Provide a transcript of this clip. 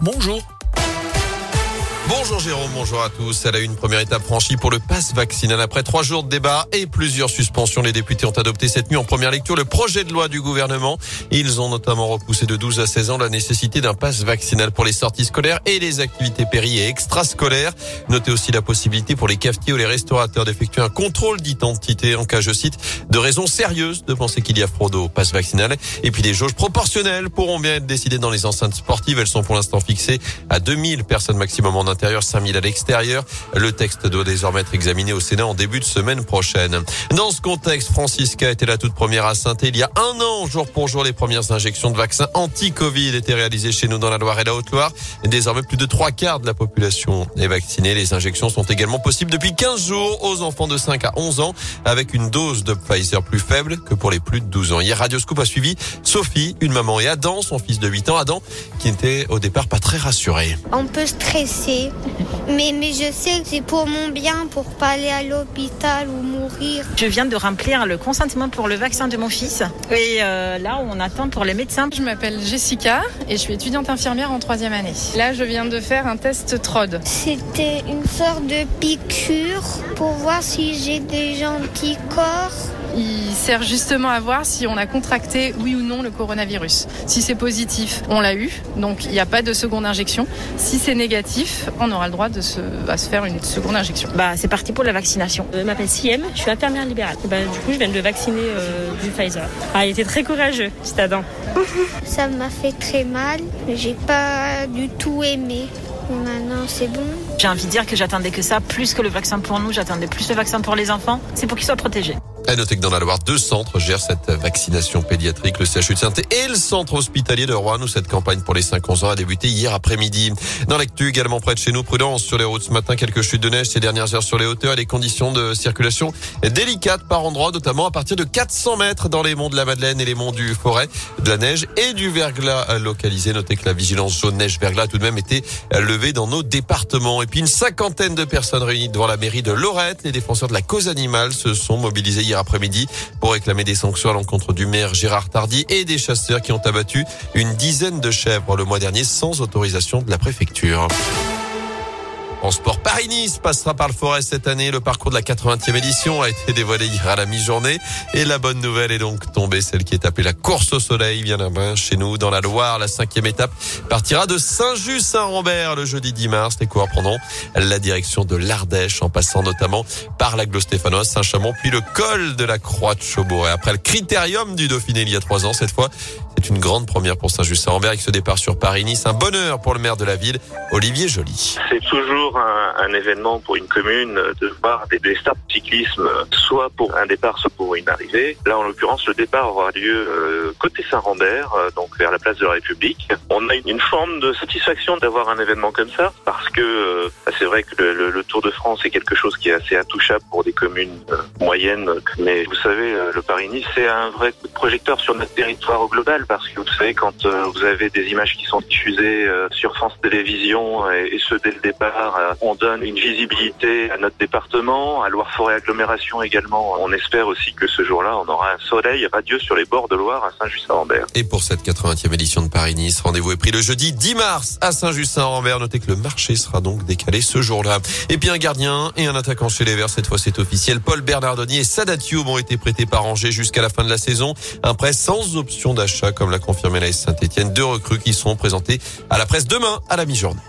Bonjour. Bonjour Jérôme, bonjour à tous. Elle a une première étape franchie pour le pass vaccinal. Après trois jours de débat et plusieurs suspensions, les députés ont adopté cette nuit en première lecture le projet de loi du gouvernement. Ils ont notamment repoussé de 12 à 16 ans la nécessité d'un pass vaccinal pour les sorties scolaires et les activités péri et extrascolaires. Notez aussi la possibilité pour les cafetiers ou les restaurateurs d'effectuer un contrôle d'identité en cas, je cite, de raisons sérieuses de penser qu'il y a fraude au pass vaccinal. Et puis des jauges proportionnelles pourront bien être décidées dans les enceintes sportives. Elles sont pour l'instant fixées à 2000 personnes maximum en intérieur, 5000 à l'extérieur. Le texte doit désormais être examiné au Sénat en début de semaine prochaine. Dans ce contexte, Francisca était la toute première à saint Il y a un an, jour pour jour, les premières injections de vaccins anti-Covid étaient réalisées chez nous dans la Loire et la Haute-Loire. Désormais, plus de trois quarts de la population est vaccinée. Les injections sont également possibles depuis 15 jours aux enfants de 5 à 11 ans avec une dose de Pfizer plus faible que pour les plus de 12 ans. Hier, Radioscoop a suivi Sophie, une maman, et Adam, son fils de 8 ans. Adam, qui n'était au départ pas très rassuré. Un peu stressé. Mais, mais je sais que c'est pour mon bien, pour pas aller à l'hôpital ou mourir. Je viens de remplir le consentement pour le vaccin de mon fils. Et euh, là, on attend pour les médecins. Je m'appelle Jessica et je suis étudiante infirmière en troisième année. Là, je viens de faire un test TROD. C'était une sorte de piqûre pour voir si j'ai des anticorps. Il sert justement à voir si on a contracté, oui ou non, le coronavirus. Si c'est positif, on l'a eu, donc il n'y a pas de seconde injection. Si c'est négatif, on aura le droit de se, à se faire une seconde injection. Bah, c'est parti pour la vaccination. Je m'appelle Siem, je suis infirmière libérale. Bah, du coup, je viens de le vacciner euh, du Pfizer. Ah, il était très courageux, cet Adam. Ça m'a fait très mal, mais j'ai pas du tout aimé. Maintenant, c'est bon. J'ai envie de dire que j'attendais que ça, plus que le vaccin pour nous, j'attendais plus le vaccin pour les enfants. C'est pour qu'ils soient protégés. À noter que dans la Loire, deux centres gèrent cette vaccination pédiatrique, le CHU de saint et le centre hospitalier de Rouen, où cette campagne pour les 5-11 ans a débuté hier après-midi. Dans l'actu, également près de chez nous, prudence sur les routes ce matin, quelques chutes de neige ces dernières heures sur les hauteurs et les conditions de circulation délicates par endroits, notamment à partir de 400 mètres dans les monts de la Madeleine et les monts du Forêt, de la neige et du verglas localisé. Notez que la vigilance jaune neige verglas a tout de même été levée dans nos départements. Et puis une cinquantaine de personnes réunies devant la mairie de Lorette. Les défenseurs de la cause animale se sont mobilisés hier après-midi pour réclamer des sanctions à l'encontre du maire Gérard Tardy et des chasseurs qui ont abattu une dizaine de chèvres le mois dernier sans autorisation de la préfecture. En sport, Paris-Nice passera par le Forêt cette année. Le parcours de la 80e édition a été dévoilé hier à la mi-journée. Et la bonne nouvelle est donc tombée, celle qui est appelée la course au soleil, bien là chez nous, dans la Loire. La cinquième étape partira de Saint-Just-Saint-Rambert le jeudi 10 mars. Les coureurs prendront la direction de l'Ardèche en passant notamment par la Glo-Stéphanoise, Saint-Chamond, puis le col de la Croix de Chaubourg. Et après le critérium du Dauphiné il y a trois ans, cette fois, c'est une grande première pour Saint-Just-Saint-Rambert avec ce départ sur Paris-Nice. Un bonheur pour le maire de la ville, Olivier Joly. C'est toujours un, un, événement pour une commune de voir des, des starts de cyclisme, soit pour un départ, soit pour une arrivée. Là, en l'occurrence, le départ aura lieu euh, côté Saint-Rambert, euh, donc vers la place de la République. On a une forme de satisfaction d'avoir un événement comme ça, parce que euh, c'est vrai que le, le, le, Tour de France est quelque chose qui est assez intouchable pour des communes euh, moyennes. Mais vous savez, euh, le Paris-Nice, c'est un vrai projecteur sur notre territoire au global, parce que vous savez, quand vous avez des images qui sont diffusées sur France Télévisions, et, et ce dès le départ, on donne une visibilité à notre département, à Loire-Forêt Agglomération également. On espère aussi que ce jour-là, on aura un soleil radieux sur les bords de Loire à Saint-Just-Saint-Rambert. Et pour cette 80e édition de Paris-Nice, rendez-vous est pris le jeudi 10 mars à Saint-Just-Saint-Rambert. Notez que le marché sera donc décalé ce jour-là. Et puis un gardien et un attaquant chez les Verts, cette fois c'est officiel. Paul Bernardoni et Sadatiou ont été prêtés par Angers jusqu'à la fin de la saison. Un prêt sans option d'achat, comme l'a confirmé la Saint-Etienne. Deux recrues qui seront présentées à la presse demain à la mi-journée.